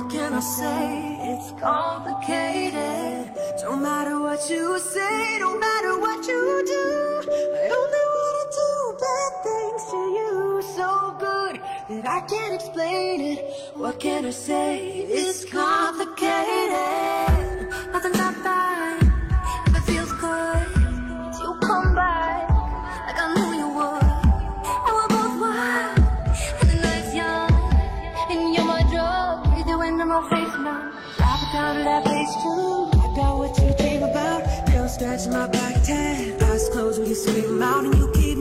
what can I say? It's complicated. Don't matter what you say, don't matter what you do. I only wanna do bad things to you. So good that I can't explain it. What can I say? It's complicated. I'm face now. Drop it down to that bass too. I got what you dream about. Girl, scratch my back tan. Eyes closed when you scream out and you keep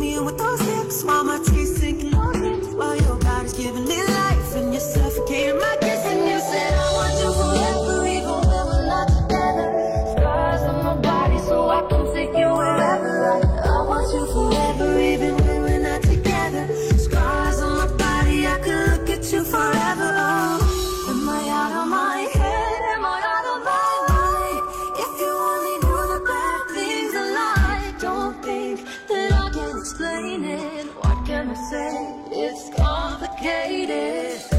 explain it. What can I say? It's complicated.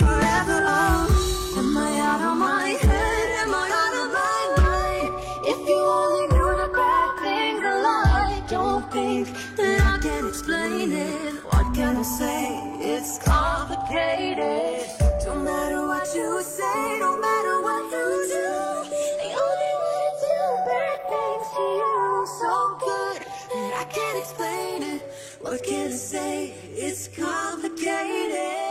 can I say? It's complicated. Don't matter what you say, don't matter what you do. I only want to do bad things to you. So good that I can't explain it. What can I say? It's complicated.